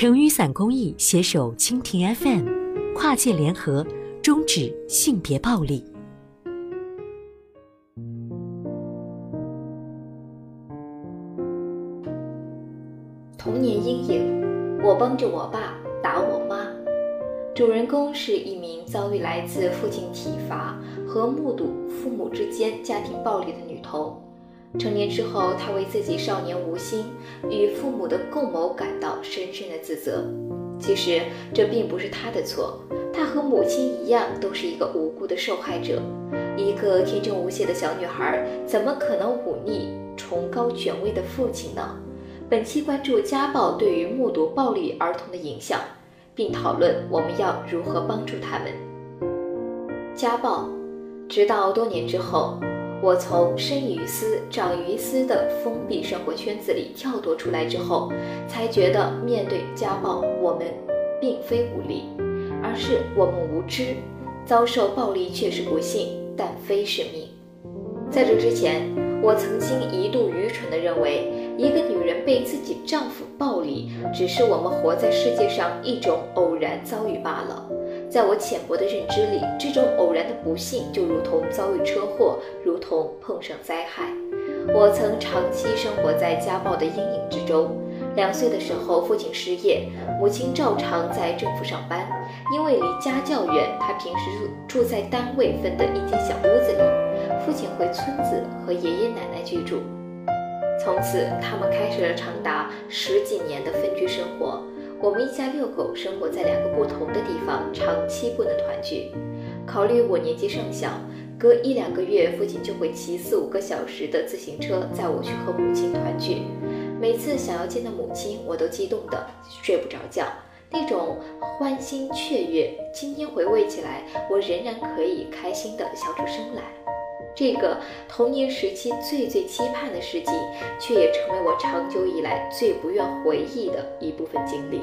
成雨伞公益携手蜻蜓 FM，跨界联合，终止性别暴力。童年阴影，我帮着我爸打我妈。主人公是一名遭遇来自父亲体罚和目睹父母之间家庭暴力的女童。成年之后，他为自己少年无心与父母的共谋感到深深的自责。其实这并不是他的错，他和母亲一样，都是一个无辜的受害者。一个天真无邪的小女孩，怎么可能忤逆崇高权威的父亲呢？本期关注家暴对于目睹暴力儿童的影响，并讨论我们要如何帮助他们。家暴，直到多年之后。我从生于斯、长于斯的封闭生活圈子里跳脱出来之后，才觉得面对家暴，我们并非无力，而是我们无知。遭受暴力确实不幸，但非是命。在这之前，我曾经一度愚蠢地认为，一个女人被自己丈夫暴力，只是我们活在世界上一种偶然遭遇罢了。在我浅薄的认知里，这种偶然的不幸就如同遭遇车祸，如同碰上灾害。我曾长期生活在家暴的阴影之中。两岁的时候，父亲失业，母亲照常在政府上班。因为离家较远，她平时住在单位分的一间小屋子里，父亲回村子和爷爷奶奶居住。从此，他们开始了长达十几年的分居生活。我们一家六口生活在两个不同的地方，长期不能团聚。考虑我年纪尚小，隔一两个月父亲就会骑四五个小时的自行车载我去和母亲团聚。每次想要见到母亲，我都激动的睡不着觉，那种欢欣雀跃，今天回味起来，我仍然可以开心的笑出声来。这个童年时期最最期盼的事情，却也成为我长久以来最不愿回忆的一部分经历。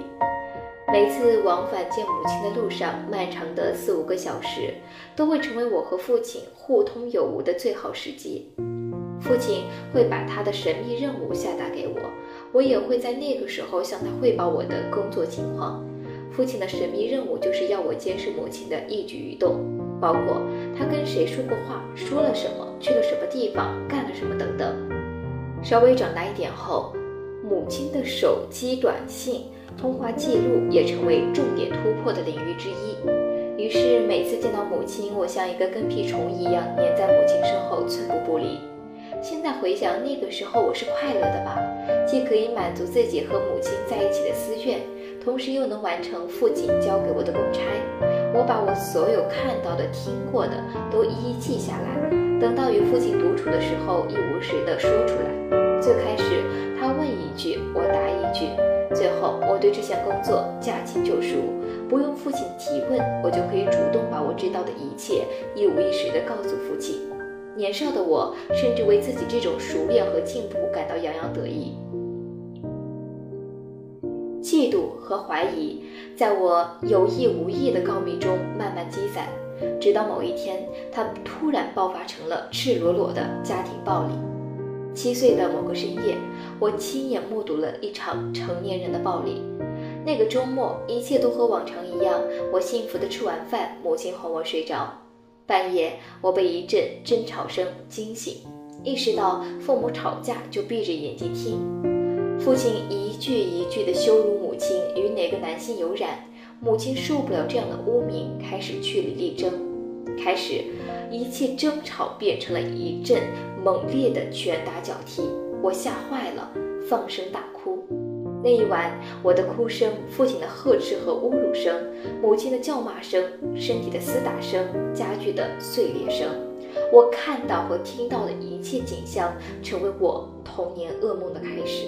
每次往返见母亲的路上，漫长的四五个小时，都会成为我和父亲互通有无的最好时机。父亲会把他的神秘任务下达给我，我也会在那个时候向他汇报我的工作情况。父亲的神秘任务就是要我监视母亲的一举一动。包括他跟谁说过话，说了什么，去了什么地方，干了什么等等。稍微长大一点后，母亲的手机短信通话记录也成为重点突破的领域之一。于是每次见到母亲，我像一个跟屁虫一样黏在母亲身后，寸步不离。现在回想那个时候，我是快乐的吧？既可以满足自己和母亲在一起的私愿，同时又能完成父亲交给我的公差。我把我所有看到的、听过的都一一记下来，等到与父亲独处的时候，一无时的说出来。最开始他问一句，我答一句，最后我对这项工作驾轻就熟，不用父亲提问，我就可以主动把我知道的一切一五一十的告诉父亲。年少的我，甚至为自己这种熟练和进步感到洋洋得意。嫉妒和怀疑在我有意无意的告密中慢慢积攒，直到某一天，它突然爆发成了赤裸裸的家庭暴力。七岁的某个深夜，我亲眼目睹了一场成年人的暴力。那个周末，一切都和往常一样，我幸福的吃完饭，母亲哄我睡着。半夜，我被一阵争吵声惊醒，意识到父母吵架，就闭着眼睛听。父亲一句一句的羞辱母亲与哪个男性有染，母亲受不了这样的污名，开始据理力争。开始，一切争吵变成了一阵猛烈的拳打脚踢，我吓坏了，放声大哭。那一晚，我的哭声、父亲的呵斥和侮辱声、母亲的叫骂声、身体的厮打声、家具的碎裂声，我看到和听到的一切景象，成为我童年噩梦的开始。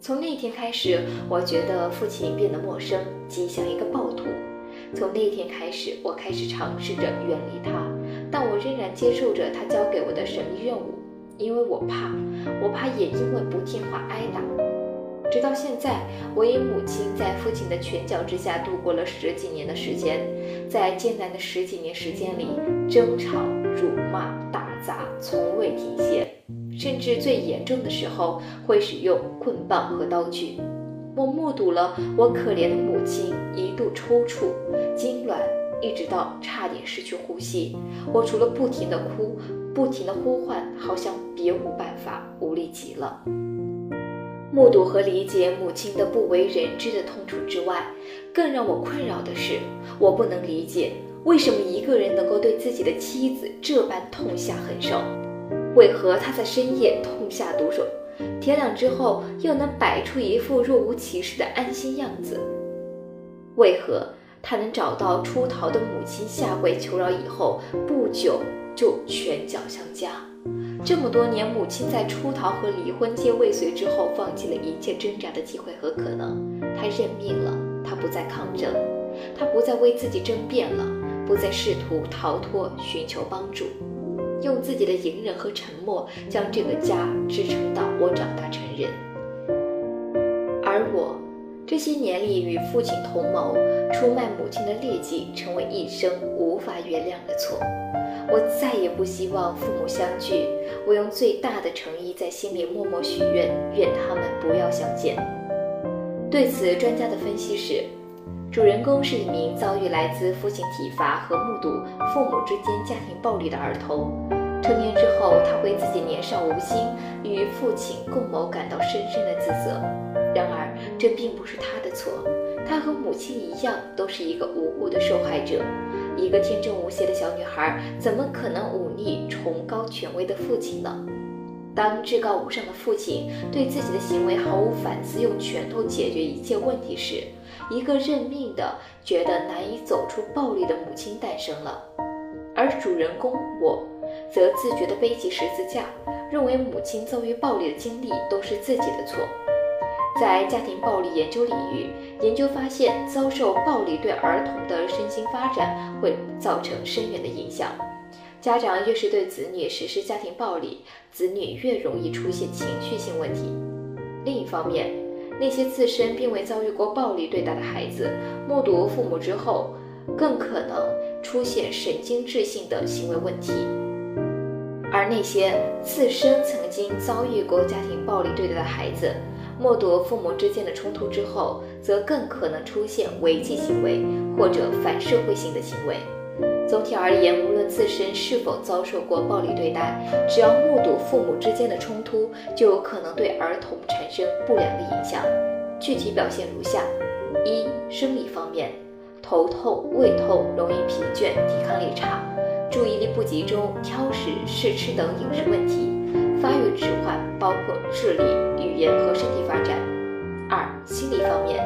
从那天开始，我觉得父亲变得陌生，极像一个暴徒。从那天开始，我开始尝试着远离他，但我仍然接受着他交给我的神秘任务，因为我怕，我怕也因为不听话挨打。直到现在，我与母亲在父亲的拳脚之下度过了十几年的时间，在艰难的十几年时间里，争吵、辱骂、打砸从未停歇。甚至最严重的时候会使用棍棒和刀具。我目睹了我可怜的母亲一度抽搐、痉挛，一直到差点失去呼吸。我除了不停的哭、不停的呼唤，好像别无办法，无力极了。目睹和理解母亲的不为人知的痛楚之外，更让我困扰的是，我不能理解为什么一个人能够对自己的妻子这般痛下狠手，为何他在深夜痛下毒手？天亮之后，又能摆出一副若无其事的安心样子。为何他能找到出逃的母亲下跪求饶以后，不久就拳脚相加？这么多年，母亲在出逃和离婚皆未遂之后，放弃了一切挣扎的机会和可能。他认命了，他不再抗争，他不再为自己争辩了，不再试图逃脱，寻求帮助。用自己的隐忍和沉默，将这个家支撑到我长大成人。而我这些年里与父亲同谋出卖母亲的劣迹，成为一生无法原谅的错。我再也不希望父母相聚。我用最大的诚意在心里默默许愿，愿他们不要相见。对此，专家的分析是：主人公是一名遭遇来自父亲体罚和目睹父母之间家庭暴力的儿童。成年之后，他为自己年少无心与父亲共谋感到深深的自责。然而，这并不是他的错，他和母亲一样，都是一个无辜的受害者。一个天真无邪的小女孩，怎么可能忤逆崇高权威的父亲呢？当至高无上的父亲对自己的行为毫无反思，用拳头解决一切问题时，一个认命的、觉得难以走出暴力的母亲诞生了。而主人公我。则自觉地背起十字架，认为母亲遭遇暴力的经历都是自己的错。在家庭暴力研究领域，研究发现，遭受暴力对儿童的身心发展会造成深远的影响。家长越是对子女实施家庭暴力，子女越容易出现情绪性问题。另一方面，那些自身并未遭遇过暴力对待的孩子，目睹父母之后，更可能出现神经质性的行为问题。而那些自身曾经遭遇过家庭暴力对待的孩子，目睹父母之间的冲突之后，则更可能出现违纪行为或者反社会性的行为。总体而言，无论自身是否遭受过暴力对待，只要目睹父母之间的冲突，就有可能对儿童产生不良的影响。具体表现如下：一、生理方面，头痛、胃痛，容易疲倦，抵抗力差。注意力不集中、挑食、试吃等饮食问题，发育迟缓，包括智力、语言和身体发展。二、心理方面，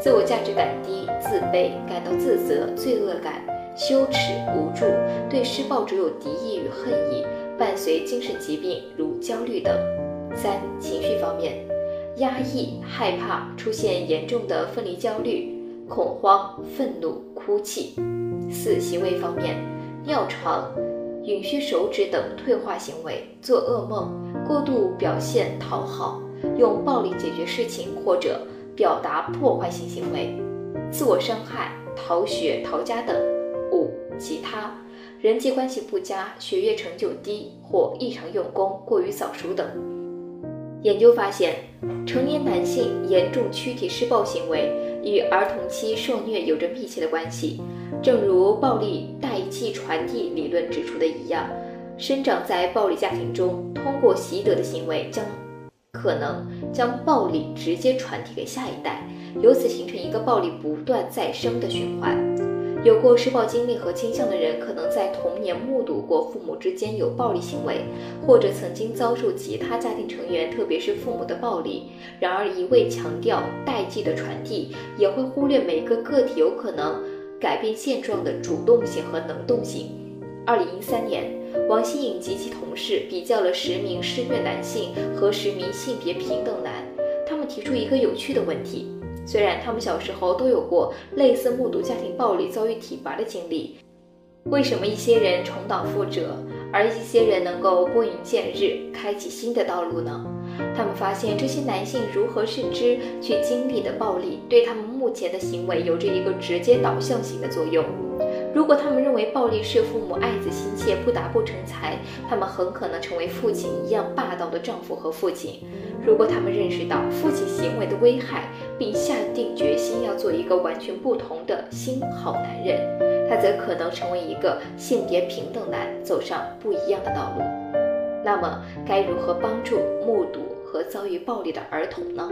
自我价值感低、自卑、感到自责、罪恶感、羞耻、无助，对施暴者有敌意与恨意，伴随精神疾病如焦虑等。三、情绪方面，压抑、害怕，出现严重的分离焦虑、恐慌、愤怒、哭泣。四、行为方面。尿床、吮吸手指等退化行为，做噩梦，过度表现讨好，用暴力解决事情或者表达破坏性行为，自我伤害、逃学、逃家等。其他，人际关系不佳，学业成就低或异常用功、过于早熟等。研究发现，成年男性严重躯体施暴行为与儿童期受虐有着密切的关系。正如暴力代际传递理论指出的一样，生长在暴力家庭中，通过习得的行为将可能将暴力直接传递给下一代，由此形成一个暴力不断再生的循环。有过施暴经历和倾向的人，可能在童年目睹过父母之间有暴力行为，或者曾经遭受其他家庭成员，特别是父母的暴力。然而，一味强调代际的传递，也会忽略每个个体有可能。改变现状的主动性和能动性。二零一三年，王新颖及其同事比较了十名施虐男性和十名性别平等男，他们提出一个有趣的问题：虽然他们小时候都有过类似目睹家庭暴力、遭遇体罚的经历，为什么一些人重蹈覆辙，而一些人能够拨云见日，开启新的道路呢？他们发现，这些男性如何认知去经历的暴力，对他们目前的行为有着一个直接导向性的作用。如果他们认为暴力是父母爱子心切、不打不成才，他们很可能成为父亲一样霸道的丈夫和父亲。如果他们认识到父亲行为的危害，并下定决心要做一个完全不同的新好男人，他则可能成为一个性别平等男，走上不一样的道路。那么，该如何帮助目睹和遭遇暴力的儿童呢？